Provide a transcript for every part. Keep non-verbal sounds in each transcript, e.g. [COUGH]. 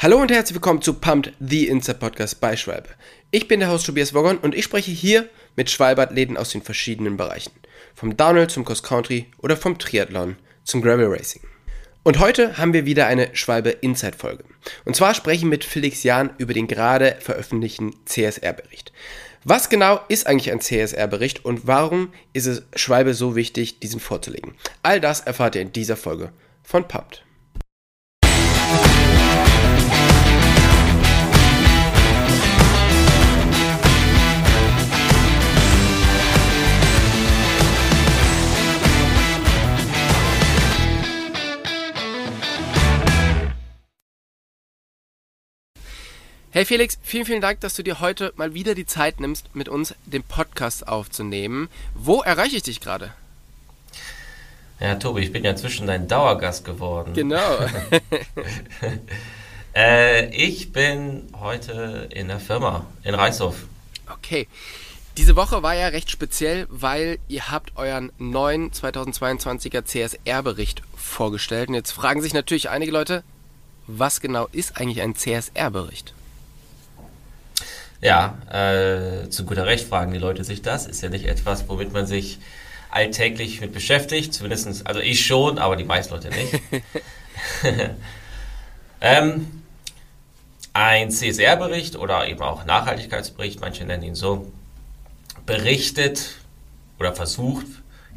Hallo und herzlich willkommen zu Pumped, the Inside Podcast bei Schwalbe. Ich bin der Host Tobias Woggon und ich spreche hier mit Schwalbe-Athleten aus den verschiedenen Bereichen. Vom Downhill zum Cross Country oder vom Triathlon zum Gravel Racing. Und heute haben wir wieder eine Schwalbe Inside Folge. Und zwar spreche ich mit Felix Jahn über den gerade veröffentlichten CSR-Bericht. Was genau ist eigentlich ein CSR-Bericht und warum ist es Schwalbe so wichtig, diesen vorzulegen? All das erfahrt ihr in dieser Folge von Pumped. Hey Felix, vielen, vielen Dank, dass du dir heute mal wieder die Zeit nimmst, mit uns den Podcast aufzunehmen. Wo erreiche ich dich gerade? Ja, Tobi, ich bin ja inzwischen dein Dauergast geworden. Genau. [LAUGHS] äh, ich bin heute in der Firma in Reichshof. Okay. Diese Woche war ja recht speziell, weil ihr habt euren neuen 2022er CSR-Bericht vorgestellt. Und jetzt fragen sich natürlich einige Leute, was genau ist eigentlich ein CSR-Bericht? Ja, äh, zu guter Recht fragen die Leute sich das. Ist ja nicht etwas, womit man sich alltäglich mit beschäftigt. Zumindest, also ich schon, aber die meisten Leute nicht. [LAUGHS] ähm, ein CSR-Bericht oder eben auch Nachhaltigkeitsbericht, manche nennen ihn so, berichtet oder versucht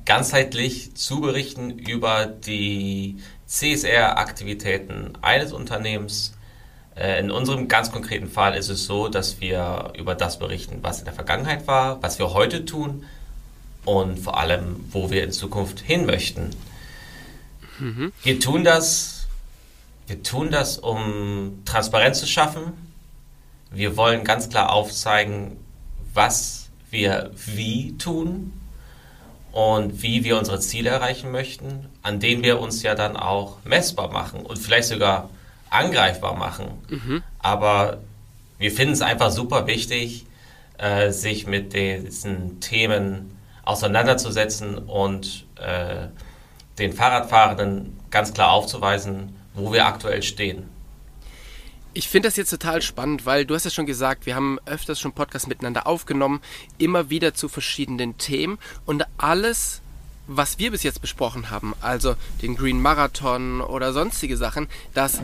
ganzheitlich zu berichten über die CSR-Aktivitäten eines Unternehmens, in unserem ganz konkreten Fall ist es so, dass wir über das berichten, was in der Vergangenheit war, was wir heute tun und vor allem, wo wir in Zukunft hin möchten. Mhm. Wir tun das, wir tun das, um Transparenz zu schaffen. Wir wollen ganz klar aufzeigen, was wir wie tun und wie wir unsere Ziele erreichen möchten, an denen wir uns ja dann auch messbar machen und vielleicht sogar angreifbar machen. Mhm. Aber wir finden es einfach super wichtig, äh, sich mit diesen Themen auseinanderzusetzen und äh, den Fahrradfahrenden ganz klar aufzuweisen, wo wir aktuell stehen. Ich finde das jetzt total spannend, weil du hast ja schon gesagt, wir haben öfters schon Podcasts miteinander aufgenommen, immer wieder zu verschiedenen Themen und alles, was wir bis jetzt besprochen haben, also den Green Marathon oder sonstige Sachen, das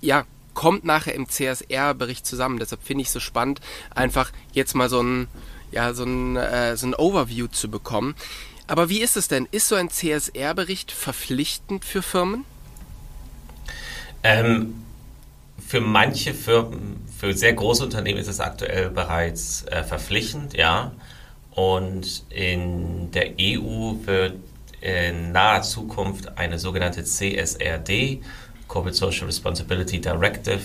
ja, kommt nachher im CSR-Bericht zusammen. Deshalb finde ich es so spannend, einfach jetzt mal so ein, ja, so ein, äh, so ein Overview zu bekommen. Aber wie ist es denn? Ist so ein CSR-Bericht verpflichtend für Firmen? Ähm, für manche Firmen, für sehr große Unternehmen ist es aktuell bereits äh, verpflichtend, ja. Und in der EU wird in naher Zukunft eine sogenannte CSRD Corporate Social Responsibility Directive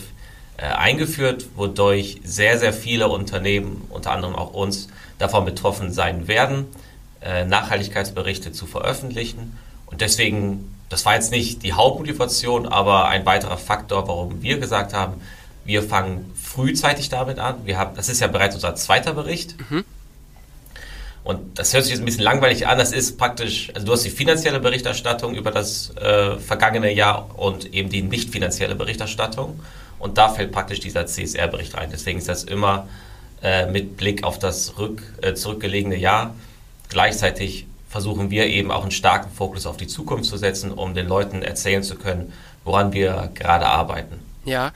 äh, eingeführt, wodurch sehr, sehr viele Unternehmen, unter anderem auch uns, davon betroffen sein werden, äh, Nachhaltigkeitsberichte zu veröffentlichen. Und deswegen, das war jetzt nicht die Hauptmotivation, aber ein weiterer Faktor, warum wir gesagt haben, wir fangen frühzeitig damit an. Wir haben, das ist ja bereits unser zweiter Bericht. Mhm. Und das hört sich jetzt ein bisschen langweilig an. Das ist praktisch, also du hast die finanzielle Berichterstattung über das äh, vergangene Jahr und eben die nicht finanzielle Berichterstattung. Und da fällt praktisch dieser CSR-Bericht rein. Deswegen ist das immer äh, mit Blick auf das rück, äh, zurückgelegene Jahr. Gleichzeitig versuchen wir eben auch einen starken Fokus auf die Zukunft zu setzen, um den Leuten erzählen zu können, woran wir gerade arbeiten. Ja,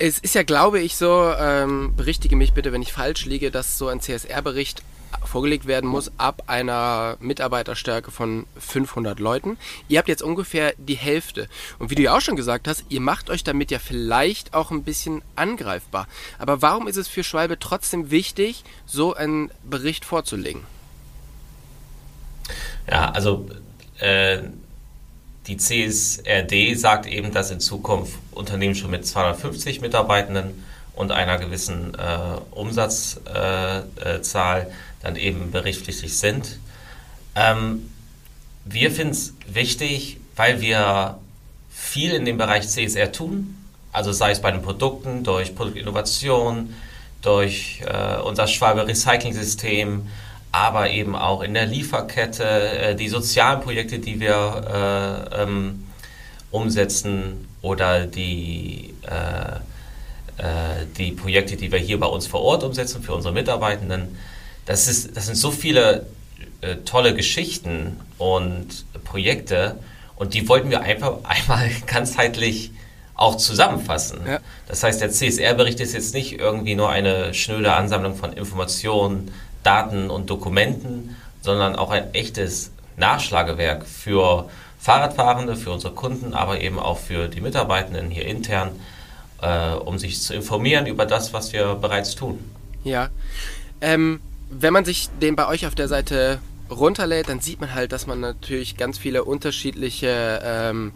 es ist ja, glaube ich, so, ähm, berichtige mich bitte, wenn ich falsch liege, dass so ein CSR-Bericht vorgelegt werden muss ab einer Mitarbeiterstärke von 500 Leuten. Ihr habt jetzt ungefähr die Hälfte. Und wie du ja auch schon gesagt hast, ihr macht euch damit ja vielleicht auch ein bisschen angreifbar. Aber warum ist es für Schwalbe trotzdem wichtig, so einen Bericht vorzulegen? Ja, also äh, die CSRD sagt eben, dass in Zukunft Unternehmen schon mit 250 Mitarbeitenden und einer gewissen äh, Umsatzzahl äh, äh dann eben berichtspflichtig sind. Ähm, wir finden es wichtig, weil wir viel in dem Bereich CSR tun, also sei es bei den Produkten, durch Produktinnovation, durch äh, unser Schwalbe Recycling-System, aber eben auch in der Lieferkette, äh, die sozialen Projekte, die wir äh, ähm, umsetzen oder die äh, die Projekte, die wir hier bei uns vor Ort umsetzen für unsere Mitarbeitenden. Das, ist, das sind so viele äh, tolle Geschichten und Projekte und die wollten wir einfach [LAUGHS] einmal ganzheitlich auch zusammenfassen. Ja. Das heißt, der CSR-Bericht ist jetzt nicht irgendwie nur eine schnöde Ansammlung von Informationen, Daten und Dokumenten, sondern auch ein echtes Nachschlagewerk für Fahrradfahrende, für unsere Kunden, aber eben auch für die Mitarbeitenden hier intern, äh, um sich zu informieren über das, was wir bereits tun. Ja. Ähm, wenn man sich den bei euch auf der Seite runterlädt, dann sieht man halt, dass man natürlich ganz viele unterschiedliche ähm,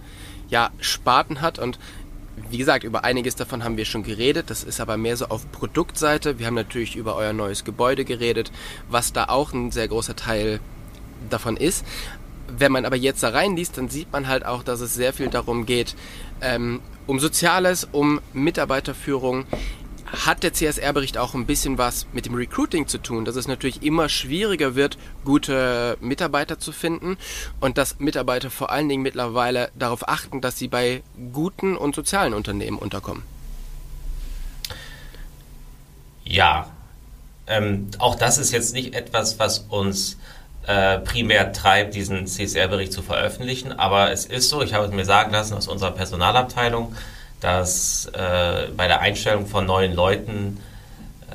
ja, Sparten hat und wie gesagt, über einiges davon haben wir schon geredet. Das ist aber mehr so auf Produktseite. Wir haben natürlich über euer neues Gebäude geredet, was da auch ein sehr großer Teil davon ist. Wenn man aber jetzt da reinliest, dann sieht man halt auch, dass es sehr viel darum geht, ähm, um Soziales, um Mitarbeiterführung, hat der CSR-Bericht auch ein bisschen was mit dem Recruiting zu tun, dass es natürlich immer schwieriger wird, gute Mitarbeiter zu finden und dass Mitarbeiter vor allen Dingen mittlerweile darauf achten, dass sie bei guten und sozialen Unternehmen unterkommen. Ja, ähm, auch das ist jetzt nicht etwas, was uns äh, primär treibt, diesen CSR-Bericht zu veröffentlichen, aber es ist so, ich habe es mir sagen lassen aus unserer Personalabteilung, dass äh, bei der Einstellung von neuen Leuten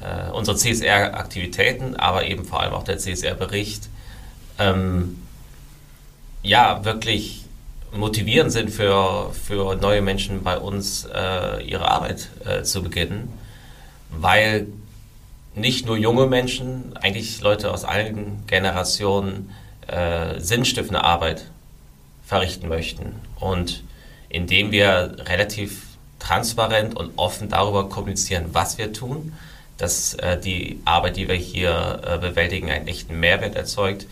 äh, unsere CSR-Aktivitäten, aber eben vor allem auch der CSR-Bericht, ähm, ja, wirklich motivierend sind für, für neue Menschen bei uns, äh, ihre Arbeit äh, zu beginnen, weil nicht nur junge Menschen, eigentlich Leute aus allen Generationen äh, sinnstiftende Arbeit verrichten möchten. Und indem wir relativ transparent und offen darüber kommunizieren, was wir tun, dass äh, die Arbeit, die wir hier äh, bewältigen, einen echten Mehrwert erzeugt.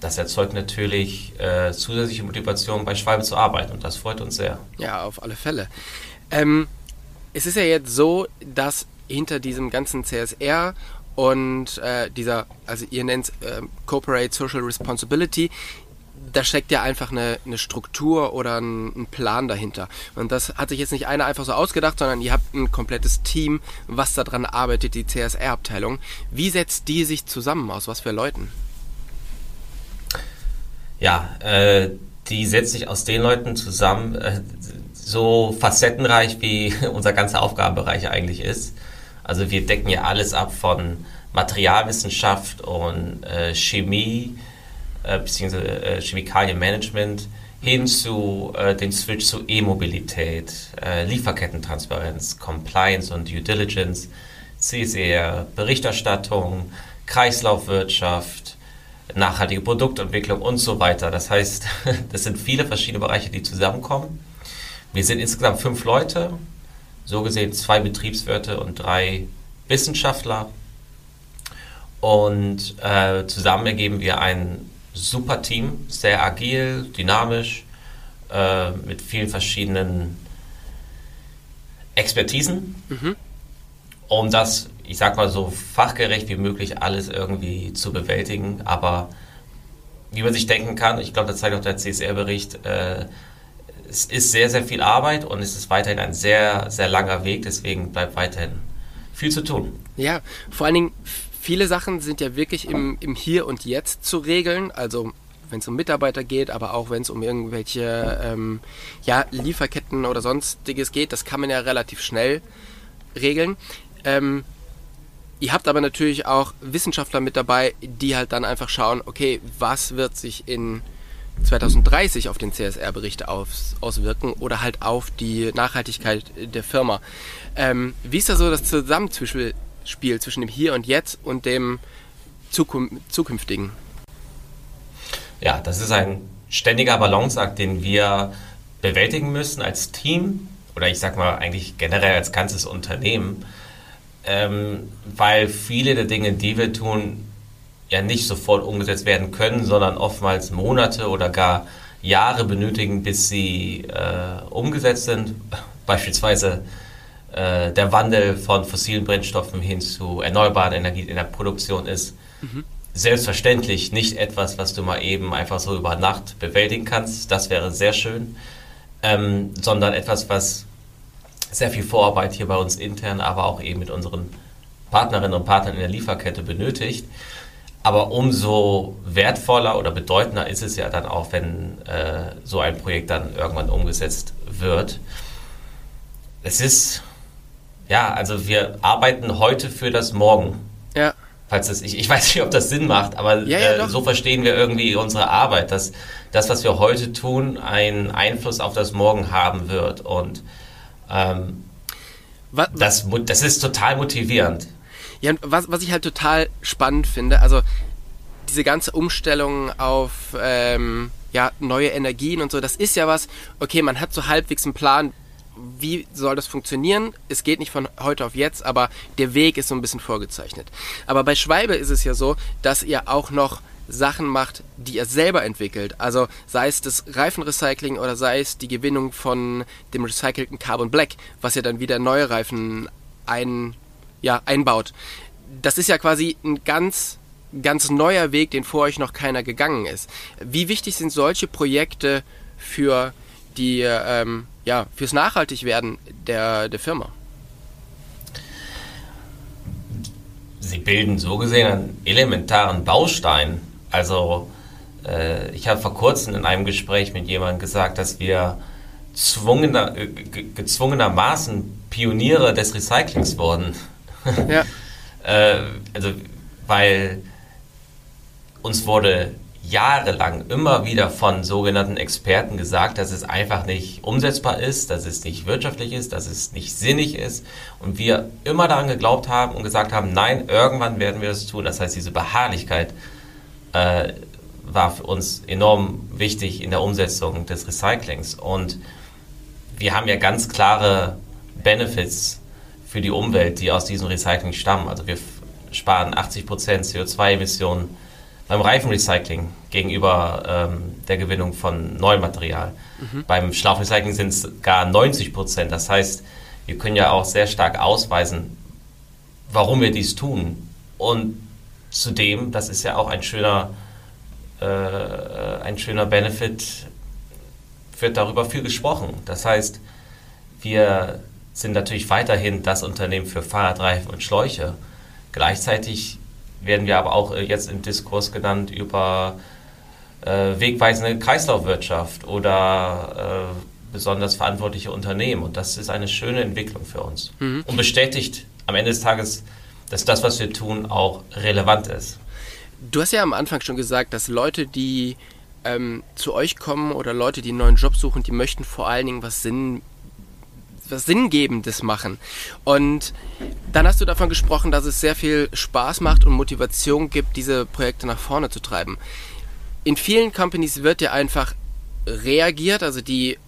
Das erzeugt natürlich äh, zusätzliche Motivation, bei Schwalbe zu arbeiten und das freut uns sehr. Ja, auf alle Fälle. Ähm, es ist ja jetzt so, dass hinter diesem ganzen CSR und äh, dieser, also ihr nennt es äh, Corporate Social Responsibility, da steckt ja einfach eine, eine Struktur oder ein, ein, Plan dahinter. Und das hat sich jetzt nicht einer einfach so ausgedacht, sondern ihr habt ein komplettes Team, was daran arbeitet, die CSR-Abteilung. Wie setzt die sich zusammen aus? Was für Leuten? Ja, äh, die setzt sich aus den Leuten zusammen, äh, so facettenreich wie [LAUGHS] unser ganzer Aufgabenbereich eigentlich ist. Also wir decken ja alles ab von Materialwissenschaft und äh, Chemie, äh, beziehungsweise äh, Chemikalienmanagement hin zu äh, den Switch zu E-Mobilität, äh, Lieferkettentransparenz, Compliance und Due Diligence, CSR, Berichterstattung, Kreislaufwirtschaft, nachhaltige Produktentwicklung und so weiter. Das heißt, [LAUGHS] das sind viele verschiedene Bereiche, die zusammenkommen. Wir sind insgesamt fünf Leute, so gesehen zwei Betriebswirte und drei Wissenschaftler. Und äh, zusammen ergeben wir ein super Team, sehr agil, dynamisch, äh, mit vielen verschiedenen Expertisen, mhm. um das, ich sag mal so fachgerecht wie möglich alles irgendwie zu bewältigen. Aber wie man sich denken kann, ich glaube, das zeigt auch der CSR-Bericht, äh, es ist sehr, sehr viel Arbeit und es ist weiterhin ein sehr, sehr langer Weg, deswegen bleibt weiterhin viel zu tun. Ja, vor allen Dingen viele Sachen sind ja wirklich im, im Hier und Jetzt zu regeln. Also wenn es um Mitarbeiter geht, aber auch wenn es um irgendwelche ähm, ja, Lieferketten oder sonstiges geht, das kann man ja relativ schnell regeln. Ähm, ihr habt aber natürlich auch Wissenschaftler mit dabei, die halt dann einfach schauen, okay, was wird sich in 2030 auf den CSR-Bericht auswirken oder halt auf die Nachhaltigkeit der Firma. Ähm, wie ist da so das Zusammenspiel Spiel zwischen dem Hier und Jetzt und dem Zukum zukünftigen? Ja, das ist ein ständiger Balanceakt, den wir bewältigen müssen als Team oder ich sag mal eigentlich generell als ganzes Unternehmen, ähm, weil viele der Dinge, die wir tun, ja nicht sofort umgesetzt werden können, sondern oftmals Monate oder gar Jahre benötigen, bis sie äh, umgesetzt sind. [LAUGHS] Beispielsweise äh, der Wandel von fossilen Brennstoffen hin zu erneuerbaren Energien in der Produktion ist mhm. selbstverständlich nicht etwas, was du mal eben einfach so über Nacht bewältigen kannst. Das wäre sehr schön. Ähm, sondern etwas, was sehr viel Vorarbeit hier bei uns intern, aber auch eben mit unseren Partnerinnen und Partnern in der Lieferkette benötigt. Aber umso wertvoller oder bedeutender ist es ja dann auch, wenn äh, so ein Projekt dann irgendwann umgesetzt wird. Es ist, ja, also wir arbeiten heute für das Morgen. Ja. Falls das, ich, ich weiß nicht, ob das Sinn macht, aber Ja, ja, äh, so verstehen wir irgendwie unsere Arbeit, dass das, was wir heute tun, einen Einfluss auf das Morgen haben wird. Und ähm, Was, das, das ist total motivierend. Ja, und was, was ich halt total spannend finde, also diese ganze Umstellung auf ähm, ja, neue Energien und so, das ist ja was, okay, man hat so halbwegs einen Plan, wie soll das funktionieren? Es geht nicht von heute auf jetzt, aber der Weg ist so ein bisschen vorgezeichnet. Aber bei Schwalbe ist es ja so, dass ihr auch noch Sachen macht, die ihr selber entwickelt. Also sei es das Reifenrecycling oder sei es die Gewinnung von dem recycelten Carbon Black, was ja dann wieder neue Reifen ein, ja, einbaut. Das ist ja quasi ein ganz, ganz neuer Weg, den vor euch noch keiner gegangen ist. Wie wichtig sind solche Projekte für die, ähm, ja, fürs Nachhaltigwerden der, der Firma? Sie bilden so gesehen einen elementaren Baustein. Also äh, ich habe vor kurzem in einem Gespräch mit jemandem gesagt, dass wir zwungener, äh, ge- gezwungenermaßen Pioniere des Recyclings wurden. Ja, [LAUGHS] Äh, also, weil uns wurde jahrelang immer wieder von sogenannten Experten gesagt, dass es einfach nicht umsetzbar ist, dass es nicht wirtschaftlich ist, dass es nicht sinnig ist. Und wir immer daran geglaubt haben und gesagt haben, nein, irgendwann werden wir das tun. Das heißt, diese Beharrlichkeit äh, war für uns enorm wichtig in der Umsetzung des Recyclings. Und wir haben ja ganz klare Benefits für die Umwelt, die aus diesem Recycling stammen. Also wir sparen 80% CO2-Emissionen beim Reifenrecycling gegenüber ähm, der Gewinnung von neuem Material. Beim Schlauchrecycling sind es gar 90%. Das heißt, wir können ja auch sehr stark ausweisen, warum wir dies tun. Und zudem, das ist ja auch ein schöner, äh, ein schöner Benefit, wird darüber viel gesprochen. Das heißt, wir sind natürlich weiterhin das Unternehmen für Fahrradreifen und Schläuche. Gleichzeitig werden wir aber auch äh, jetzt im Diskurs genannt über äh, wegweisende Kreislaufwirtschaft oder äh, besonders verantwortliche Unternehmen. Und das ist eine schöne Entwicklung für uns. Und bestätigt am Ende des Tages, dass das, was wir tun, auch relevant ist. Du hast ja am Anfang schon gesagt, dass Leute, die ähm, zu euch kommen oder Leute, die einen neuen Job suchen, die möchten vor allen Dingen was Sinn was Sinngebendes machen. Und dann hast du davon gesprochen, dass es sehr viel Spaß macht und Motivation gibt, diese Projekte nach vorne zu treiben. In vielen Companies wird ja einfach reagiert, also die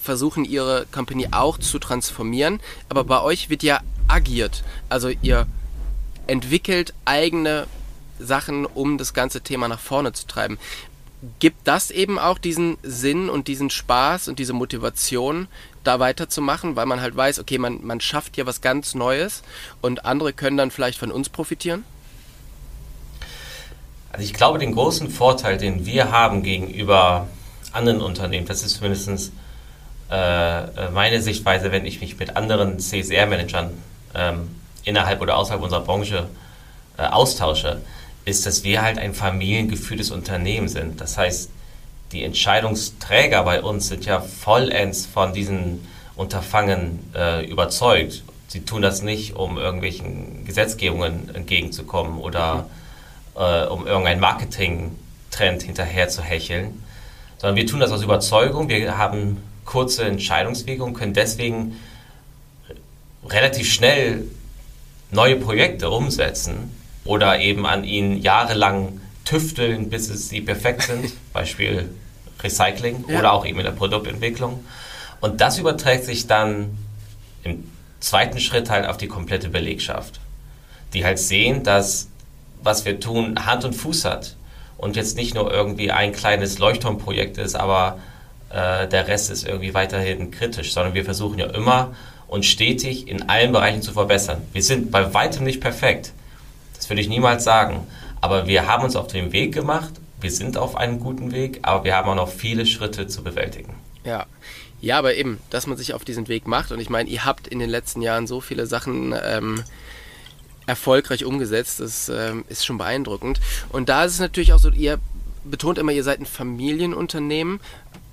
versuchen ihre Company auch zu transformieren, aber bei euch wird ja agiert. Also ihr entwickelt eigene Sachen, um das ganze Thema nach vorne zu treiben. Gibt das eben auch diesen Sinn und diesen Spaß und diese Motivation, da weiterzumachen, weil man halt weiß, okay, man, man schafft hier was ganz Neues und andere können dann vielleicht von uns profitieren? Also ich glaube, den großen Vorteil, den wir haben gegenüber anderen Unternehmen, das ist zumindest äh, meine Sichtweise, wenn ich mich mit anderen CSR-Managern ähm, innerhalb oder außerhalb unserer Branche äh, austausche, ist, dass wir halt ein familiengeführtes Unternehmen sind. Das heißt, die Entscheidungsträger bei uns sind ja vollends von diesen Unterfangen äh, überzeugt. Sie tun das nicht, um irgendwelchen Gesetzgebungen entgegenzukommen oder äh, um irgendeinen Marketing-Trend hinterher zu hecheln, sondern wir tun das aus Überzeugung. Wir haben kurze Entscheidungswege und können deswegen relativ schnell neue Projekte umsetzen oder eben an ihnen jahrelang tüfteln, bis sie perfekt sind. [LAUGHS] Beispiel Recycling Ja. oder auch eben in der Produktentwicklung. Und das überträgt sich dann im zweiten Schritt halt auf die komplette Belegschaft, die halt sehen, dass was wir tun Hand und Fuß hat und jetzt nicht nur irgendwie ein kleines Leuchtturmprojekt ist, aber äh, der Rest ist irgendwie weiterhin kritisch, sondern wir versuchen ja immer und stetig in allen Bereichen zu verbessern. Wir sind bei weitem nicht perfekt. Das würde ich niemals sagen. Aber wir haben uns auf den Weg gemacht. Wir sind auf einem guten Weg, aber wir haben auch noch viele Schritte zu bewältigen. Ja. Ja, aber eben, dass man sich auf diesen Weg macht. Und ich meine, ihr habt in den letzten Jahren so viele Sachen ähm, erfolgreich umgesetzt. Das ähm, ist schon beeindruckend. Und da ist es natürlich auch so, ihr betont immer, ihr seid ein Familienunternehmen,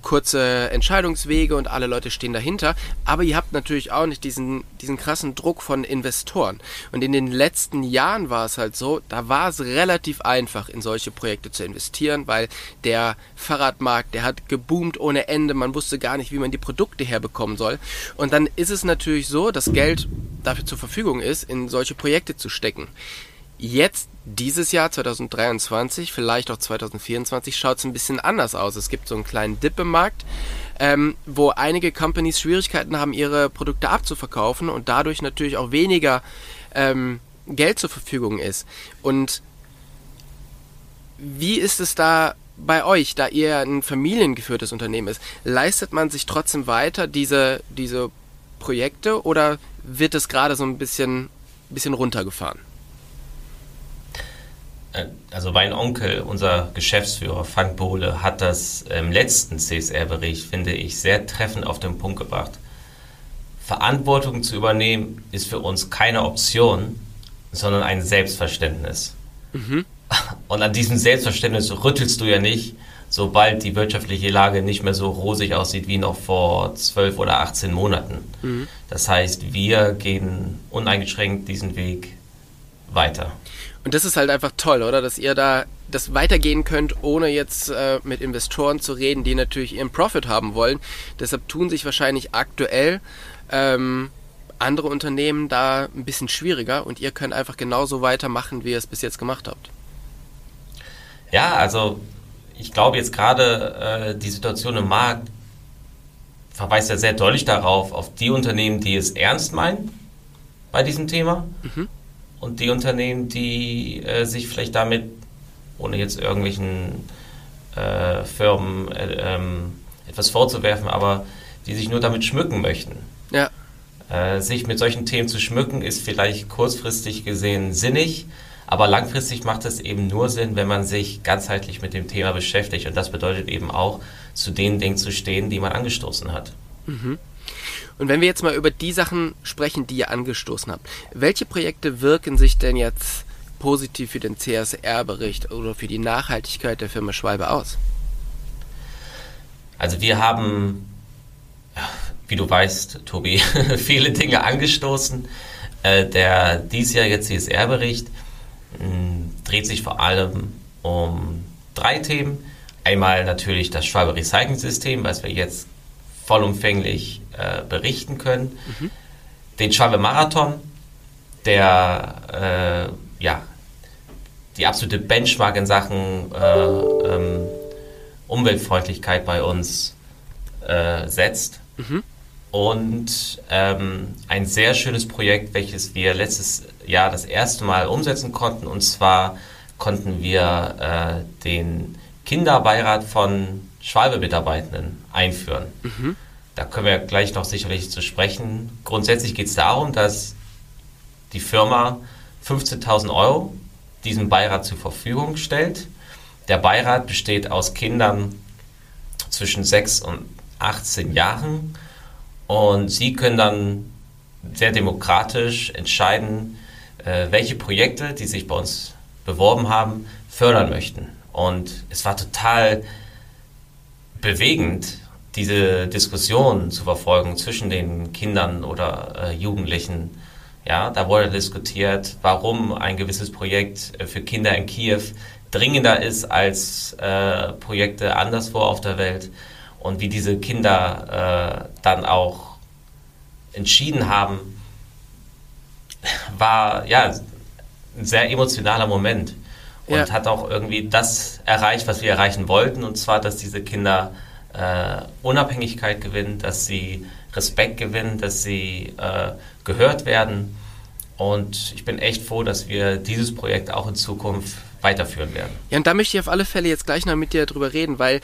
kurze Entscheidungswege und alle Leute stehen dahinter. Aber ihr habt natürlich auch nicht diesen, diesen krassen Druck von Investoren. Und in den letzten Jahren war es halt so, da war es relativ einfach, in solche Projekte zu investieren, weil der Fahrradmarkt, der hat geboomt ohne Ende. Man wusste gar nicht, wie man die Produkte herbekommen soll. Und dann ist es natürlich so, dass Geld dafür zur Verfügung ist, in solche Projekte zu stecken. Jetzt, dieses Jahr 2023, vielleicht auch 2024, schaut es ein bisschen anders aus. Es gibt so einen kleinen Dip im Markt, ähm, wo einige Companies Schwierigkeiten haben, ihre Produkte abzuverkaufen und dadurch natürlich auch weniger ähm, Geld zur Verfügung ist. Und wie ist es da bei euch, da ihr ein familiengeführtes Unternehmen ist? Leistet man sich trotzdem weiter diese, diese Projekte oder wird es gerade so ein bisschen, bisschen runtergefahren? Äh, also mein Onkel, unser Geschäftsführer Frank Bohle, hat das im letzten CSR-Bericht, finde ich, sehr treffend auf den Punkt gebracht. Verantwortung zu übernehmen ist für uns keine Option, sondern ein Selbstverständnis. Mhm. [LAUGHS] Und an diesem Selbstverständnis rüttelst du ja nicht, sobald die wirtschaftliche Lage nicht mehr so rosig aussieht wie noch vor 12 oder 18 Monaten. Mhm. Das heißt, wir gehen uneingeschränkt diesen Weg weiter. Und das ist halt einfach toll, oder? Dass ihr da das weitergehen könnt, ohne jetzt äh, mit Investoren zu reden, die natürlich ihren Profit haben wollen. Deshalb tun sich wahrscheinlich aktuell ähm, andere Unternehmen da ein bisschen schwieriger und ihr könnt einfach genauso weitermachen, wie ihr es bis jetzt gemacht habt. Ja, also ich glaube jetzt gerade äh, die Situation im Markt verweist ja sehr deutlich darauf, auf die Unternehmen, die es ernst meinen bei diesem Thema. Mhm und die Unternehmen, die äh, sich vielleicht damit, ohne jetzt irgendwelchen äh, Firmen äh, ähm, etwas vorzuwerfen, aber die sich nur damit schmücken möchten. Ja. Äh, sich mit solchen Themen zu schmücken, ist vielleicht kurzfristig gesehen sinnig, aber langfristig macht es eben nur Sinn, wenn man sich ganzheitlich mit dem Thema beschäftigt. Und das bedeutet eben auch, zu den Dingen zu stehen, die man angestoßen hat. Mhm. Und wenn wir jetzt mal über die Sachen sprechen, die ihr angestoßen habt, welche Projekte wirken sich denn jetzt positiv für den CSR-Bericht oder für die Nachhaltigkeit der Firma Schwalbe aus? Also wir haben, wie du weißt, Tobi, [LAUGHS] viele Dinge angestoßen. Äh, der diesjährige CSR-Bericht hm, dreht sich vor allem um drei Themen. Einmal natürlich das Schwalbe Recycling System, was wir jetzt vollumfänglich äh, berichten können. Mhm. Den Schwabe Marathon, der äh, ja, die absolute Benchmark in Sachen äh, ähm, Umweltfreundlichkeit bei uns äh, setzt. Mhm. Und ähm, ein sehr schönes Projekt, welches wir letztes Jahr das erste Mal umsetzen konnten. Und zwar konnten wir äh, den Kinderbeirat von Schwalbe-Mitarbeitenden einführen. Mhm. Da können wir gleich noch sicherlich zu sprechen. Grundsätzlich geht es darum, dass die Firma 15.000 Euro diesem Beirat zur Verfügung stellt. Der Beirat besteht aus Kindern zwischen 6 und 18 Jahren und sie können dann sehr demokratisch entscheiden, äh, welche Projekte, die sich bei uns beworben haben, fördern möchten. Und es war total bewegend, diese Diskussion zu verfolgen zwischen den Kindern oder äh, Jugendlichen. Ja, da wurde diskutiert, warum ein gewisses Projekt äh, für Kinder in Kiew dringender ist als äh, Projekte anderswo auf der Welt und wie diese Kinder äh, dann auch entschieden haben, war ja ein sehr emotionaler Moment und ja. hat auch irgendwie das erreicht, was wir erreichen wollten, und zwar, dass diese Kinder äh, Unabhängigkeit gewinnen, dass sie Respekt gewinnen, dass sie äh, gehört werden. Und ich bin echt froh, dass wir dieses Projekt auch in Zukunft weiterführen werden. Ja, und da möchte ich auf alle Fälle jetzt gleich noch mit dir drüber reden, weil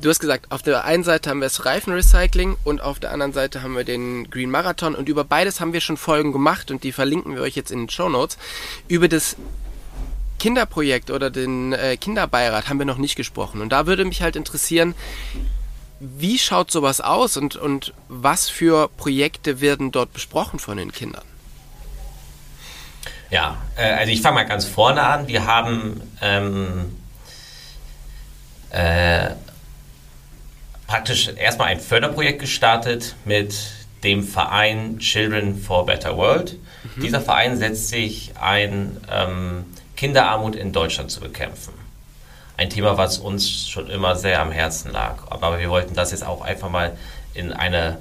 du hast gesagt, auf der einen Seite haben wir das Reifenrecycling und auf der anderen Seite haben wir den Green Marathon und über beides haben wir schon Folgen gemacht und die verlinken wir euch jetzt in den Show Notes. Über das Kinderprojekt oder den äh, Kinderbeirat haben wir noch nicht gesprochen und da würde mich halt interessieren, wie schaut sowas aus und, und was für Projekte werden dort besprochen von den Kindern? Ja, äh, also ich fange mal ganz vorne an. Wir haben ähm, äh, praktisch erstmal ein Förderprojekt gestartet mit dem Verein Children for a Better World. Mhm. Dieser Verein setzt sich ein, ähm, Kinderarmut in Deutschland zu bekämpfen. Ein Thema, was uns schon immer sehr am Herzen lag. Aber wir wollten das jetzt auch einfach mal in eine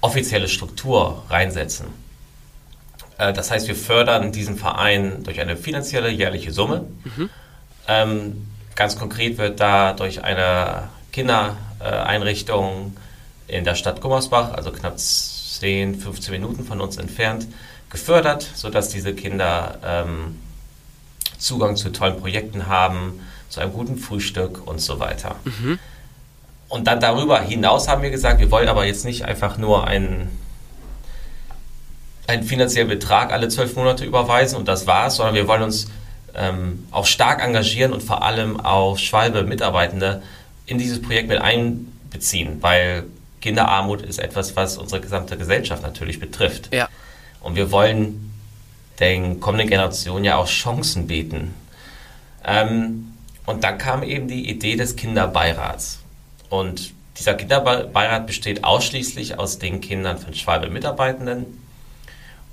offizielle Struktur reinsetzen. Äh, das heißt, wir fördern diesen Verein durch eine finanzielle jährliche Summe. Mhm. Ähm, ganz konkret wird da durch eine Kindereinrichtung in der Stadt Gummersbach, also knapp 10, 15 Minuten von uns entfernt, gefördert, sodass diese Kinder ähm, Zugang zu tollen Projekten haben, zu einem guten Frühstück und so weiter. Mhm. Und dann darüber hinaus haben wir gesagt, wir wollen aber jetzt nicht einfach nur einen einen finanziellen Betrag alle zwölf Monate überweisen und das war's, sondern wir wollen uns ähm, auch stark engagieren und vor allem auch Schwalbe-Mitarbeitende in dieses Projekt mit einbeziehen, weil Kinderarmut ist etwas, was unsere gesamte Gesellschaft natürlich betrifft. Ja. Und wir wollen den kommenden Generationen ja auch Chancen bieten. Ähm, und dann kam eben die Idee des Kinderbeirats. Und dieser Kinderbeirat besteht ausschließlich aus den Kindern von Schwalbe-Mitarbeitenden,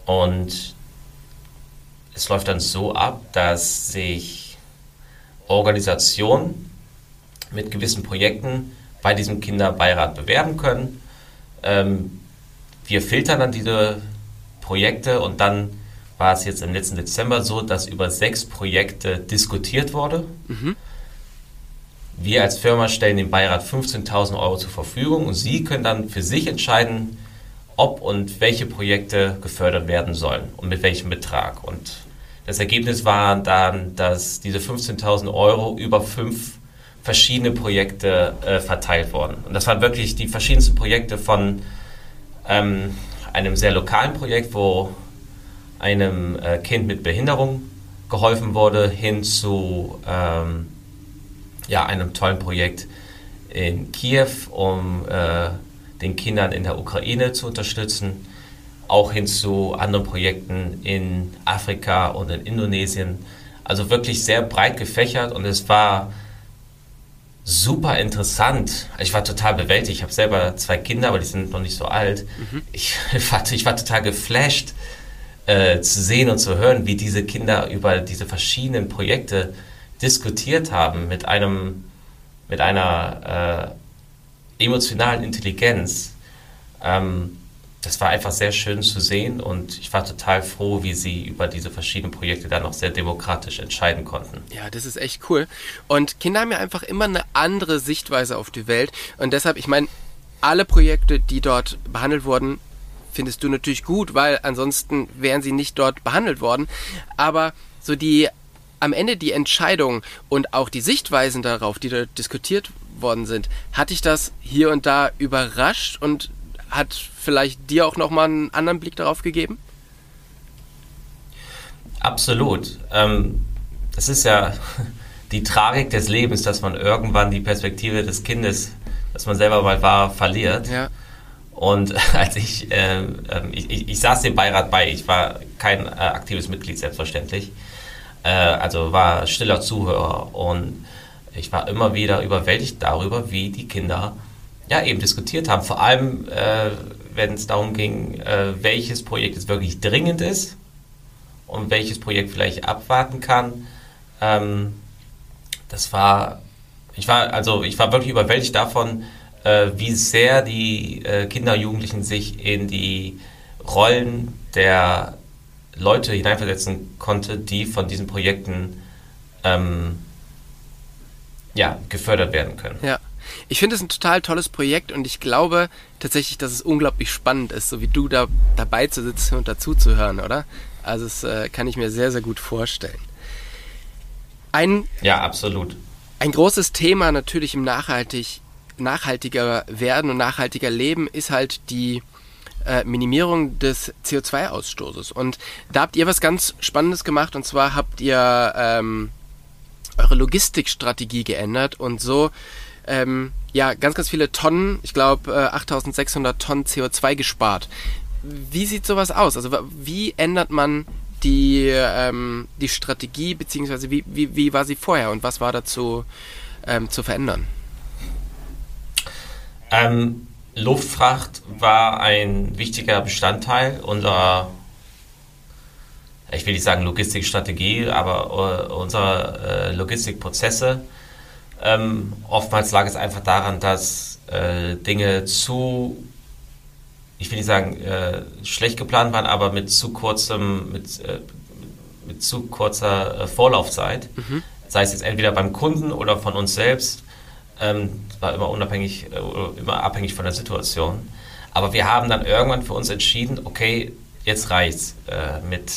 und es läuft dann so ab, dass sich Organisationen mit gewissen Projekten bei diesem Kinderbeirat bewerben können. Ähm, wir filtern dann diese Projekte und dann war es jetzt im letzten Dezember so, dass über sechs Projekte diskutiert wurde. Mhm. Wir als Firma stellen dem Beirat 15.000 Euro zur Verfügung und Sie können dann für sich entscheiden, ob und welche Projekte gefördert werden sollen und mit welchem Betrag. Und das Ergebnis war dann, dass diese 15.000 Euro über fünf verschiedene Projekte äh, verteilt wurden. Und das waren wirklich die verschiedensten Projekte von ähm, einem sehr lokalen Projekt, wo einem äh, Kind mit Behinderung geholfen wurde, hin zu ähm, ja, einem tollen Projekt in Kiew, um äh, den Kindern in der Ukraine zu unterstützen, auch hin zu anderen Projekten in Afrika und in Indonesien. Also wirklich sehr breit gefächert und es war super interessant. Ich war total bewältigt. Ich habe selber zwei Kinder, aber die sind noch nicht so alt. Mhm. Ich, [LAUGHS] war, ich war total geflasht äh, zu sehen und zu hören, wie diese Kinder über diese verschiedenen Projekte diskutiert haben mit einem mit einer äh, emotionalen Intelligenz. Ähm, das war einfach sehr schön zu sehen und ich war total froh, wie sie über diese verschiedenen Projekte dann auch sehr demokratisch entscheiden konnten. Ja, das ist echt cool. Und Kinder haben ja einfach immer eine andere Sichtweise auf die Welt und deshalb, ich meine, alle Projekte, die dort behandelt wurden, findest du natürlich gut, weil ansonsten wären sie nicht dort behandelt worden. Aber so die am Ende die Entscheidung und auch die Sichtweisen darauf, die dort diskutiert worden sind, hat dich das hier und da überrascht und hat vielleicht dir auch nochmal einen anderen Blick darauf gegeben? Absolut. Ähm, das ist ja [LAUGHS] die Tragik des Lebens, dass man irgendwann die Perspektive des Kindes, das man selber mal war, verliert. Ja. Und [LAUGHS] als ich, äh, ich, ich, saß dem Beirat bei, ich war kein äh, aktives Mitglied, selbstverständlich. Äh, also war stiller Zuhörer und ich war immer wieder überwältigt darüber, wie die Kinder ja eben diskutiert haben. Vor allem, äh, wenn es darum ging, äh, welches Projekt jetzt wirklich dringend ist und welches Projekt vielleicht abwarten kann. Ähm, das war, ich war, also ich war wirklich überwältigt davon, wie sehr die äh, Kinder und Jugendlichen sich in die Rollen der Leute hineinversetzen konnte, die von diesen Projekten ähm, ja, gefördert werden können. Ja. Ich finde es ein total tolles Projekt und ich glaube tatsächlich, dass es unglaublich spannend ist, so wie du da dabei zu sitzen und dazu zu hören, oder? Also das äh, kann ich mir sehr, sehr gut vorstellen. Ein, ja, absolut. Ein großes Thema natürlich im nachhaltig, nachhaltiger werden und nachhaltiger Leben ist halt die äh, Minimierung des CO2-Ausstoßes. Und da habt ihr was ganz Spannendes gemacht und zwar habt ihr ähm, eure Logistikstrategie geändert und so ähm, ja ganz, ganz viele Tonnen, ich glaube äh, 8600 Tonnen CO2 gespart. Wie sieht sowas aus? Also wie ändert man die, ähm, die Strategie, beziehungsweise wie, wie, wie war sie vorher und was war dazu ähm, zu verändern? Ähm, Luftfracht war ein wichtiger Bestandteil unserer, ich will nicht sagen Logistikstrategie, aber uh, unserer uh, Logistikprozesse. Ähm, oftmals lag es einfach daran, dass äh, Dinge zu, ich will nicht sagen äh, schlecht geplant waren, aber mit zu kurzem, mit, äh, mit zu kurzer äh, Vorlaufzeit, mhm. sei es jetzt entweder beim Kunden oder von uns selbst, ähm, war immer unabhängig, äh, immer abhängig von der Situation. Aber wir haben dann irgendwann für uns entschieden, okay, jetzt reicht's äh, mit,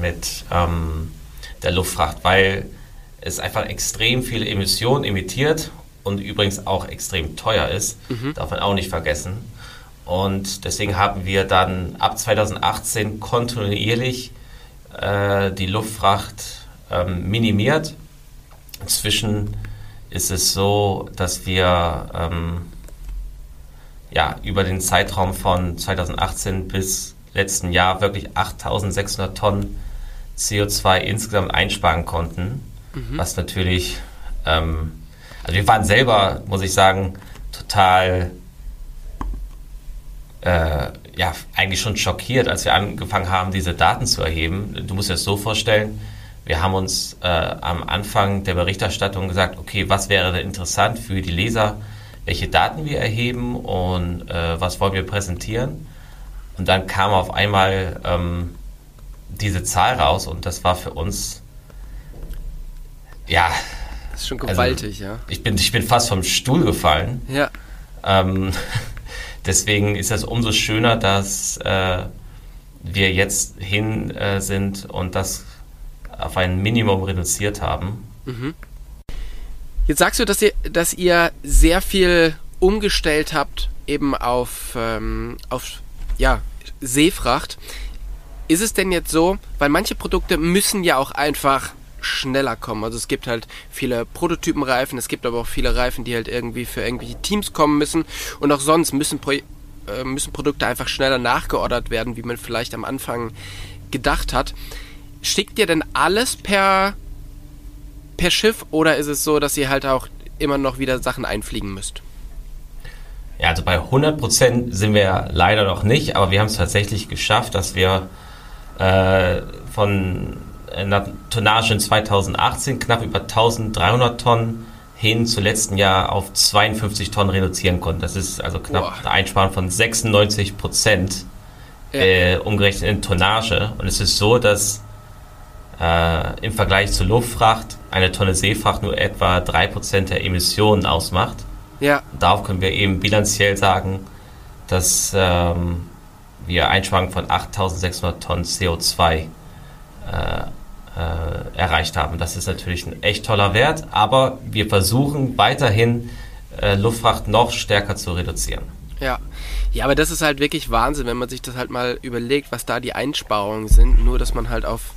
mit ähm, der Luftfracht, weil es einfach extrem viele Emissionen emittiert und übrigens auch extrem teuer ist, mhm. darf man auch nicht vergessen. Und deswegen haben wir dann ab 2018 kontinuierlich äh, die Luftfracht ähm, minimiert. Inzwischen ist es so, dass wir ähm, ja, über den Zeitraum von 2018 bis letzten Jahr wirklich 8600 Tonnen CO2 insgesamt einsparen konnten, mhm. was natürlich, ähm, also wir waren selber, muss ich sagen, total, äh, ja, eigentlich schon schockiert, als wir angefangen haben, diese Daten zu erheben. Du musst dir das so vorstellen, wir haben uns äh, am Anfang der Berichterstattung gesagt, okay, was wäre denn interessant für die Leser, welche Daten wir erheben und äh, was wollen wir präsentieren. Und dann kam auf einmal ähm, diese Zahl raus und das war für uns, ja. Das ist schon also gewaltig, also, ja. Ich bin, ich bin fast vom Stuhl gefallen. Ja. Ähm, [LAUGHS] deswegen ist es umso schöner, dass äh, wir jetzt hin äh, sind und das auf ein Minimum reduziert haben. Mhm. Jetzt sagst du, dass ihr, dass ihr sehr viel umgestellt habt, eben auf, ähm, auf ja, Seefracht. Ist es denn jetzt so, weil manche Produkte müssen ja auch einfach schneller kommen. Also es gibt halt viele Prototypenreifen, es gibt aber auch viele Reifen, die halt irgendwie für irgendwelche Teams kommen müssen. Und auch sonst müssen, Pro äh, müssen Produkte einfach schneller nachgeordert werden, wie man vielleicht am Anfang gedacht hat. Schickt ihr denn alles per, per Schiff oder ist es so, dass ihr halt auch immer noch wieder Sachen einfliegen müsst? Ja, also bei 100% sind wir leider noch nicht, aber wir haben es tatsächlich geschafft, dass wir äh, von einer Tonnage in 2018 knapp über 1300 Tonnen hin zu letzten Jahr auf 52 Tonnen reduzieren konnten. Das ist also knapp Boah. eine Einsparung von 96 Prozent ja. äh, umgerechnet in Tonnage. Und es ist so, dass äh, im Vergleich zur Luftfracht eine Tonne Seefracht nur etwa 3% der Emissionen ausmacht. Ja. darauf können wir eben bilanziell sagen, dass ähm, wir Einsparungen von 8600 Tonnen CO2 äh, äh, erreicht haben. Das ist natürlich ein echt toller Wert, aber wir versuchen weiterhin äh, Luftfracht noch stärker zu reduzieren. Ja. Ja, aber das ist halt wirklich Wahnsinn, wenn man sich das halt mal überlegt, was da die Einsparungen sind, nur dass man halt auf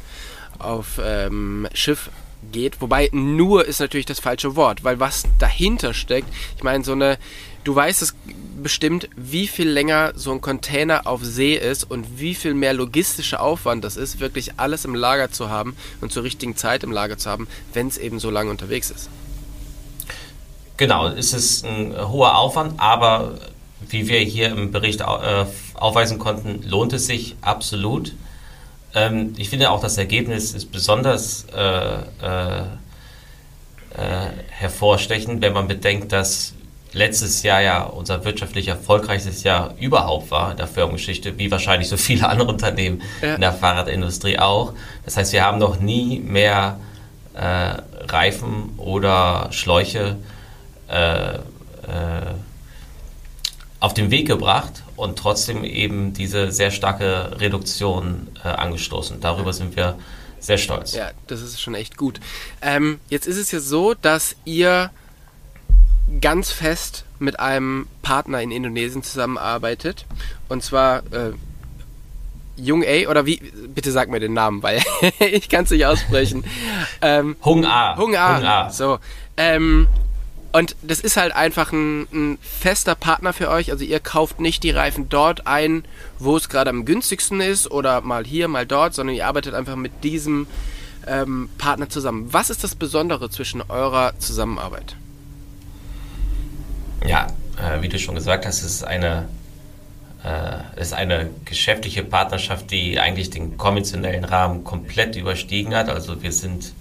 auf ähm, Schiff geht. Wobei nur ist natürlich das falsche Wort, weil was dahinter steckt, ich meine, so eine, du weißt es bestimmt, wie viel länger so ein Container auf See ist und wie viel mehr logistischer Aufwand das ist, wirklich alles im Lager zu haben und zur richtigen Zeit im Lager zu haben, wenn es eben so lange unterwegs ist. Genau, es ist ein hoher Aufwand, aber wie wir hier im Bericht äh, aufweisen konnten, lohnt es sich absolut. Ähm, ich finde auch, das Ergebnis ist besonders äh, äh, äh, hervorstechend, wenn man bedenkt, dass letztes Jahr ja unser wirtschaftlich erfolgreichstes Jahr überhaupt war in der Firmengeschichte, wie wahrscheinlich so viele andere Unternehmen ja. in der Fahrradindustrie auch. Das heißt, wir haben noch nie mehr äh, Reifen oder Schläuche äh, äh, auf den Weg gebracht und trotzdem eben diese sehr starke Reduktion äh, angestoßen. Darüber sind wir sehr stolz. Ja, das ist schon echt gut. Ähm, jetzt ist es ja so, dass ihr ganz fest mit einem Partner in Indonesien zusammenarbeitet. Und zwar äh, Jung A oder wie, bitte sag mir den Namen, weil [LAUGHS] ich kann es nicht aussprechen. [LAUGHS] Ähm, Hung A. Hung A. Hung A. So. Ähm, Und das ist halt einfach ein, ein, fester Partner für euch. Also ihr kauft nicht die Reifen dort ein, wo es gerade am günstigsten ist oder mal hier, mal dort, sondern ihr arbeitet einfach mit diesem ähm, Partner zusammen. Was ist das Besondere zwischen eurer Zusammenarbeit? Ja, äh, wie du schon gesagt hast, es ist eine, äh, ist eine geschäftliche Partnerschaft, die eigentlich den konventionellen Rahmen komplett überstiegen hat. Also wir sind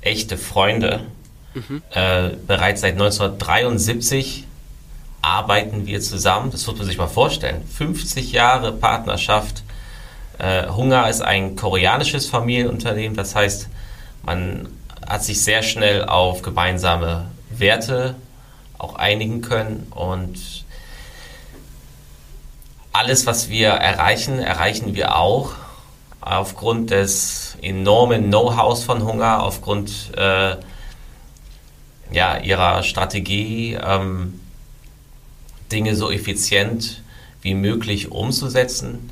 echte Freunde Äh, bereits seit 1973 arbeiten wir zusammen. Das muss man sich mal vorstellen. 50 Jahre Partnerschaft. Äh, Hunger ist ein koreanisches Familienunternehmen. Das heißt, man hat sich sehr schnell auf gemeinsame Werte auch einigen können und alles, was wir erreichen, erreichen wir auch aufgrund des enormen Know-hows von Hunger, aufgrund äh, ja, ihrer Strategie, ähm, Dinge so effizient wie möglich umzusetzen.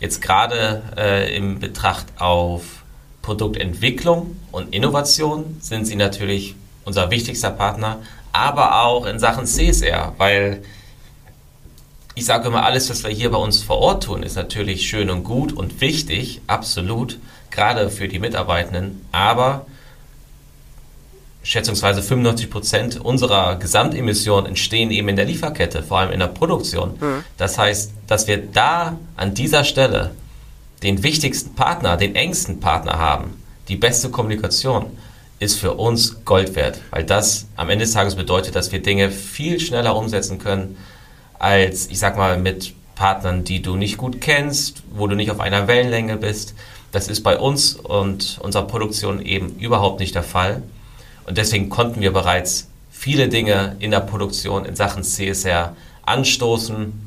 Jetzt gerade äh, im Betracht auf Produktentwicklung und Innovation sind sie natürlich unser wichtigster Partner, aber auch in Sachen CSR, weil ich sage immer, alles, was wir hier bei uns vor Ort tun, ist natürlich schön und gut und wichtig, absolut, gerade für die Mitarbeitenden, aber schätzungsweise 95 Prozent unserer Gesamtemissionen entstehen eben in der Lieferkette, vor allem in der Produktion. Mhm. Das heißt, dass wir da an dieser Stelle den wichtigsten Partner, den engsten Partner haben, die beste Kommunikation, ist für uns Gold wert, weil das am Ende des Tages bedeutet, dass wir Dinge viel schneller umsetzen können, als ich sag mal mit Partnern, die du nicht gut kennst, wo du nicht auf einer Wellenlänge bist. Das ist bei uns und unserer Produktion eben überhaupt nicht der Fall. Und deswegen konnten wir bereits viele Dinge in der Produktion in Sachen CSR anstoßen.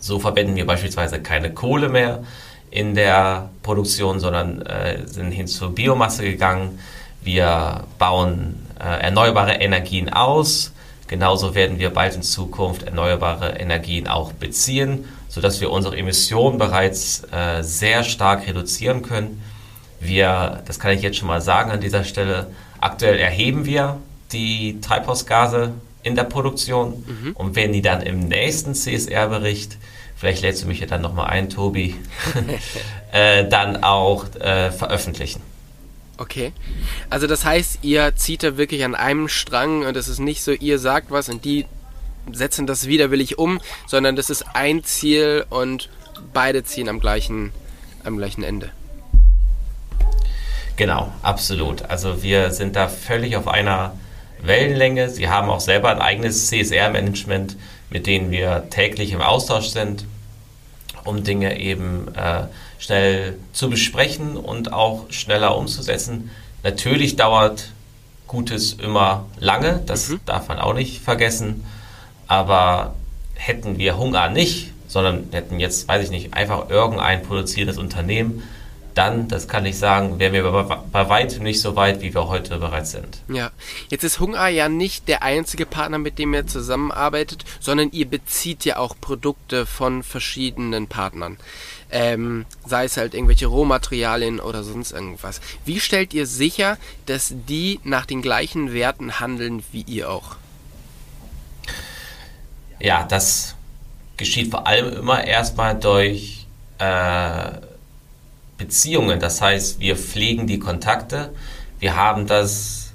So verwenden wir beispielsweise keine Kohle mehr in der Produktion, sondern äh, sind hin zur Biomasse gegangen. Wir bauen äh, erneuerbare Energien aus. Genauso werden wir bald in Zukunft erneuerbare Energien auch beziehen, sodass wir unsere Emissionen bereits äh, sehr stark reduzieren können. Wir, das kann ich jetzt schon mal sagen an dieser Stelle, Aktuell erheben wir die Treibhausgase in der Produktion mhm. und werden die dann im nächsten CSR-Bericht, vielleicht lädst du mich ja dann nochmal ein, Tobi, [LAUGHS] äh, dann auch äh, veröffentlichen. Okay. Also das heißt, ihr zieht da wirklich an einem Strang und es ist nicht so, ihr sagt was und die setzen das widerwillig um, sondern das ist ein Ziel und beide ziehen am gleichen, am gleichen Ende. Genau, absolut. Also wir sind da völlig auf einer Wellenlänge. Sie haben auch selber ein eigenes CSR-Management, mit denen wir täglich im Austausch sind, um Dinge eben äh, schnell zu besprechen und auch schneller umzusetzen. Natürlich dauert Gutes immer lange, das mhm. darf man auch nicht vergessen. Aber hätten wir Hunger nicht, sondern hätten jetzt, weiß ich nicht, einfach irgendein produzierendes Unternehmen, dann, das kann ich sagen, wären wir bei, bei weitem nicht so weit, wie wir heute bereits sind. Ja, jetzt ist Hunger ja nicht der einzige Partner, mit dem ihr zusammenarbeitet, sondern ihr bezieht ja auch Produkte von verschiedenen Partnern. Ähm, sei es halt irgendwelche Rohmaterialien oder sonst irgendwas. Wie stellt ihr sicher, dass die nach den gleichen Werten handeln wie ihr auch? Ja, das geschieht vor allem immer erstmal durch äh, Beziehungen. Das heißt, wir pflegen die Kontakte. Wir haben das,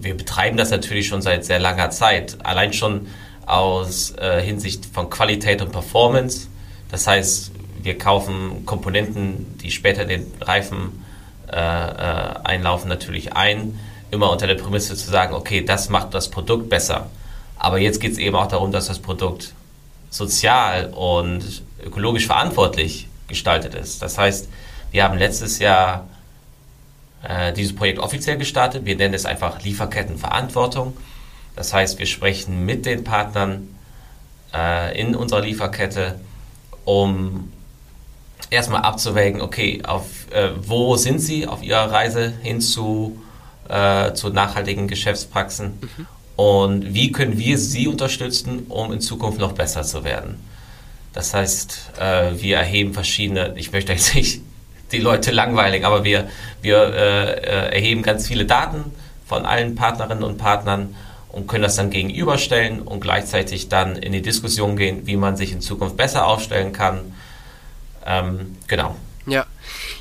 wir betreiben das natürlich schon seit sehr langer Zeit. Allein schon aus äh, Hinsicht von Qualität und Performance. Das heißt, wir kaufen Komponenten, die später den Reifen äh, äh, einlaufen, natürlich ein. Immer unter der Prämisse zu sagen, okay, das macht das Produkt besser. Aber jetzt geht es eben auch darum, dass das Produkt sozial und ökologisch verantwortlich gestaltet ist. Das heißt, wir haben letztes Jahr äh, dieses Projekt offiziell gestartet. Wir nennen es einfach Lieferkettenverantwortung. Das heißt, wir sprechen mit den Partnern äh, in unserer Lieferkette, um erstmal abzuwägen, okay, auf, äh, wo sind sie auf ihrer Reise hin zu, äh, zu nachhaltigen Geschäftspraxen mhm. und wie können wir sie unterstützen, um in Zukunft noch besser zu werden. Das heißt, äh, wir erheben verschiedene, ich möchte jetzt nicht die Leute langweilig, aber wir, wir äh, äh, erheben ganz viele Daten von allen Partnerinnen und Partnern und können das dann gegenüberstellen und gleichzeitig dann in die Diskussion gehen, wie man sich in Zukunft besser aufstellen kann. Ähm, genau. Ja,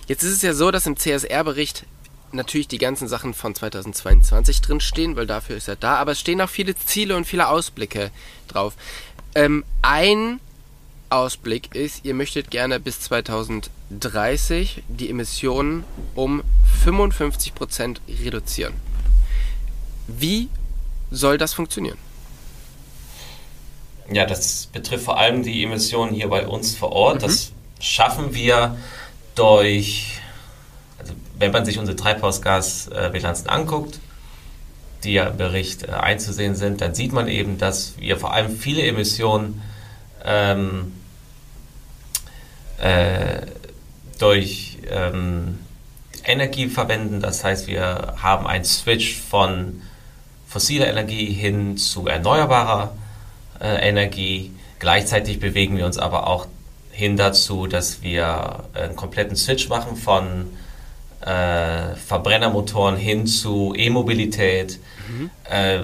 jetzt ist es ja so, dass im CSR-Bericht natürlich die ganzen Sachen von 2022 drinstehen, weil dafür ist er da, aber es stehen auch viele Ziele und viele Ausblicke drauf. Ähm, ein Ausblick ist, ihr möchtet gerne bis 2030 die Emissionen um 55% reduzieren. Wie soll das funktionieren? Ja, das betrifft vor allem die Emissionen hier bei uns vor Ort. Mhm. Das schaffen wir durch, also wenn man sich unsere Treibhausgasbilanzen anguckt, die ja im Bericht äh, einzusehen sind, dann sieht man eben, dass wir vor allem viele Emissionen ähm, äh, durch ähm, Energie verwenden. Das heißt, wir haben einen Switch von fossiler Energie hin zu erneuerbarer äh, Energie. Gleichzeitig bewegen wir uns aber auch hin dazu, dass wir einen kompletten Switch machen von äh, Verbrennermotoren hin zu E-Mobilität. Mhm. Äh,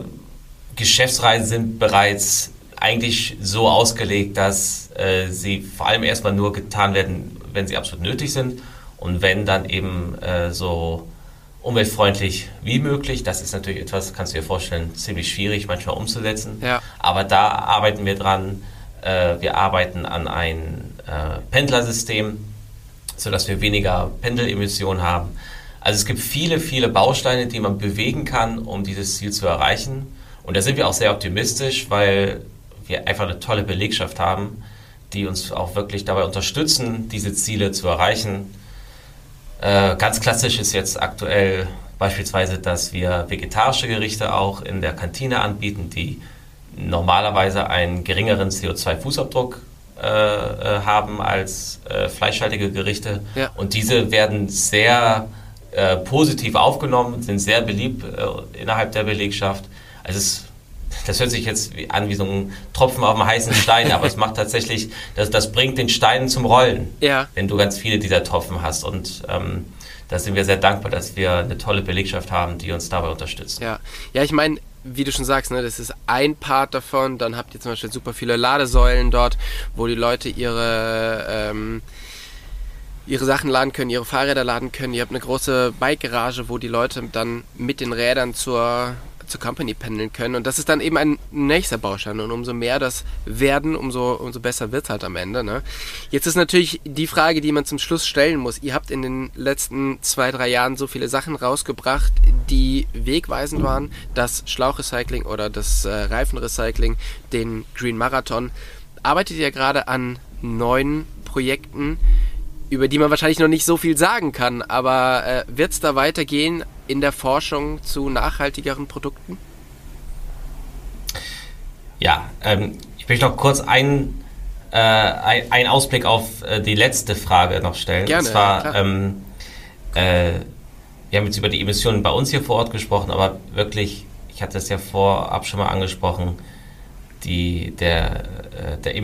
Geschäftsreisen sind bereits eigentlich so ausgelegt, dass äh, sie vor allem erstmal nur getan werden, wenn sie absolut nötig sind und wenn dann eben äh, so umweltfreundlich wie möglich. Das ist natürlich etwas, kannst du dir vorstellen, ziemlich schwierig manchmal umzusetzen. Ja. Aber da arbeiten wir dran. Äh, wir arbeiten an ein äh, Pendlersystem, sodass wir weniger Pendelemissionen haben. Also es gibt viele, viele Bausteine, die man bewegen kann, um dieses Ziel zu erreichen. Und da sind wir auch sehr optimistisch, weil wir einfach eine tolle Belegschaft haben, die uns auch wirklich dabei unterstützen, diese Ziele zu erreichen. Äh, ganz klassisch ist jetzt aktuell beispielsweise, dass wir vegetarische Gerichte auch in der Kantine anbieten, die normalerweise einen geringeren CO2-Fußabdruck äh, äh, haben als äh, fleischhaltige Gerichte. Ja. Und diese werden sehr äh, positiv aufgenommen, sind sehr beliebt äh, innerhalb der Belegschaft. Also es das hört sich jetzt an wie so ein Tropfen auf dem heißen Stein, aber es macht tatsächlich, das, das bringt den Stein zum Rollen, ja. wenn du ganz viele dieser Tropfen hast. Und ähm, da sind wir sehr dankbar, dass wir eine tolle Belegschaft haben, die uns dabei unterstützt. Ja, ja ich meine, wie du schon sagst, ne, das ist ein Part davon. Dann habt ihr zum Beispiel super viele Ladesäulen dort, wo die Leute ihre ähm, ihre Sachen laden können, ihre Fahrräder laden können. Ihr habt eine große Bike-Garage, wo die Leute dann mit den Rädern zur zur Company pendeln können. Und das ist dann eben ein nächster Baustein. Und umso mehr das werden, umso, umso besser wird es halt am Ende. Ne? Jetzt ist natürlich die Frage, die man zum Schluss stellen muss. Ihr habt in den letzten zwei, drei Jahren so viele Sachen rausgebracht, die wegweisend waren. Das Schlauchrecycling oder das äh, Reifenrecycling, den Green Marathon. Arbeitet ihr gerade an neuen Projekten, über die man wahrscheinlich noch nicht so viel sagen kann, aber äh, wird es da weitergehen in der Forschung zu nachhaltigeren Produkten? Ja, ähm, ich möchte noch kurz einen, äh, einen Ausblick auf äh, die letzte Frage noch stellen. Gerne, Und zwar, ähm, äh, wir haben jetzt über die Emissionen bei uns hier vor Ort gesprochen, aber wirklich, ich hatte es ja vorab schon mal angesprochen, die, der, äh, der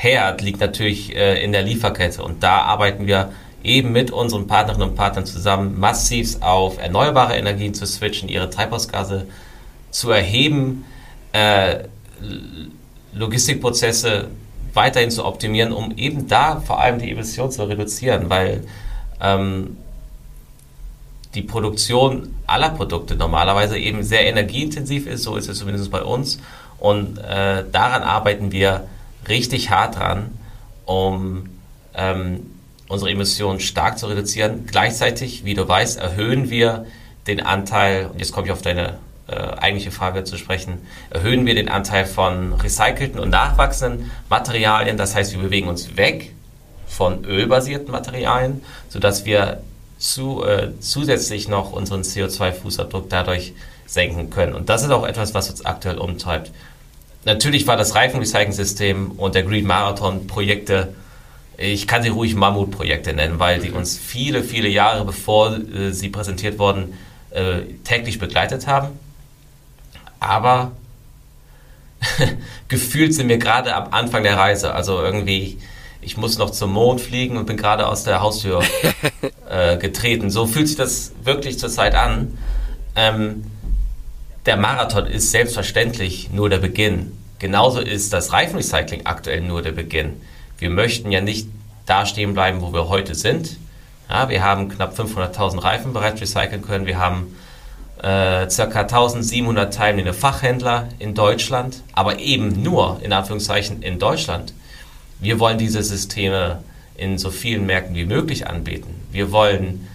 Emissionsherd liegt natürlich äh, in der Lieferkette und da arbeiten wir eben mit unseren Partnerinnen und Partnern zusammen massiv auf erneuerbare Energien zu switchen, ihre Treibhausgase zu erheben, äh, Logistikprozesse weiterhin zu optimieren, um eben da vor allem die Emissionen zu reduzieren, weil ähm, die Produktion aller Produkte normalerweise eben sehr energieintensiv ist, so ist es zumindest bei uns. Und äh, daran arbeiten wir richtig hart dran, um ähm, unsere Emissionen stark zu reduzieren. Gleichzeitig, wie du weißt, erhöhen wir den Anteil, und jetzt komme ich auf deine äh, eigentliche Frage zu sprechen, erhöhen wir den Anteil von recycelten und nachwachsenden Materialien. Das heißt, wir bewegen uns weg von ölbasierten Materialien, sodass wir zu, äh, zusätzlich noch unseren CO2-Fußabdruck dadurch senken können. Und das ist auch etwas, was uns aktuell umtreibt. Natürlich war das Reifenrecycling-System und der Green Marathon Projekte ich kann sie ruhig Mammutprojekte nennen, weil die uns viele, viele Jahre bevor äh, sie präsentiert wurden, äh, täglich begleitet haben. Aber [LAUGHS] gefühlt sind wir gerade am Anfang der Reise. Also irgendwie, ich muss noch zum Mond fliegen und bin gerade aus der Haustür [LAUGHS] äh, getreten. So fühlt sich das wirklich zurzeit an. Ähm, der Marathon ist selbstverständlich nur der Beginn. Genauso ist das Reifenrecycling aktuell nur der Beginn. Wir möchten ja nicht da stehen bleiben, wo wir heute sind. Ja, wir haben knapp 500.000 Reifen bereits recyceln können. Wir haben äh, ca. 1700 teilnehmende Fachhändler in Deutschland, aber eben nur in Anführungszeichen in Deutschland. Wir wollen diese Systeme in so vielen Märkten wie möglich anbieten. Wir wollen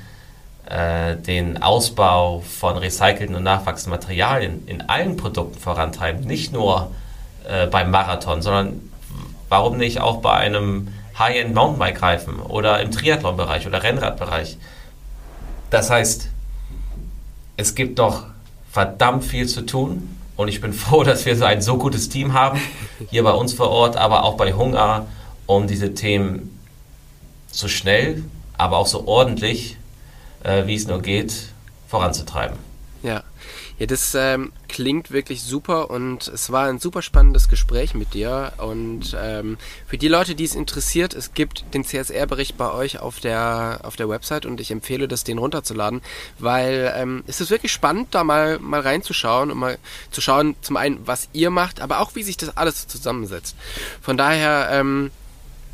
den Ausbau von recycelten und nachwachsenden Materialien in allen Produkten vorantreiben, nicht nur äh, beim Marathon, sondern warum nicht auch bei einem High-End Mountainbike-Reifen oder im Triathlon-Bereich oder Rennradbereich. Das heißt, es gibt noch verdammt viel zu tun und ich bin [LAUGHS] froh, dass wir so ein so gutes Team haben, hier bei uns vor Ort, aber auch bei Hunger, um diese Themen so schnell, aber auch so ordentlich äh, wie es nur geht, voranzutreiben. Ja. Ja, das ähm, klingt wirklich super und es war ein super spannendes Gespräch mit dir. Und ähm, für die Leute, die es interessiert, es gibt den CSR-Bericht bei euch auf der, auf der Website und ich empfehle das, den runterzuladen, weil ähm, es ist wirklich spannend, da mal, mal reinzuschauen und mal zu schauen, zum einen, was ihr macht, aber auch, wie sich das alles zusammensetzt. Von daher, ähm,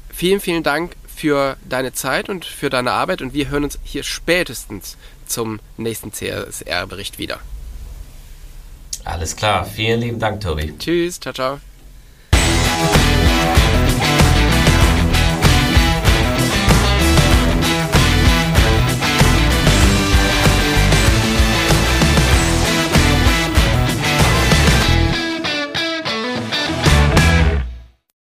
vielen, vielen Dank für deine Zeit und für deine Arbeit und wir hören uns hier spätestens zum nächsten CSR-Bericht wieder. Alles klar, vielen lieben Dank, Tobi. Tschüss, ciao, ciao.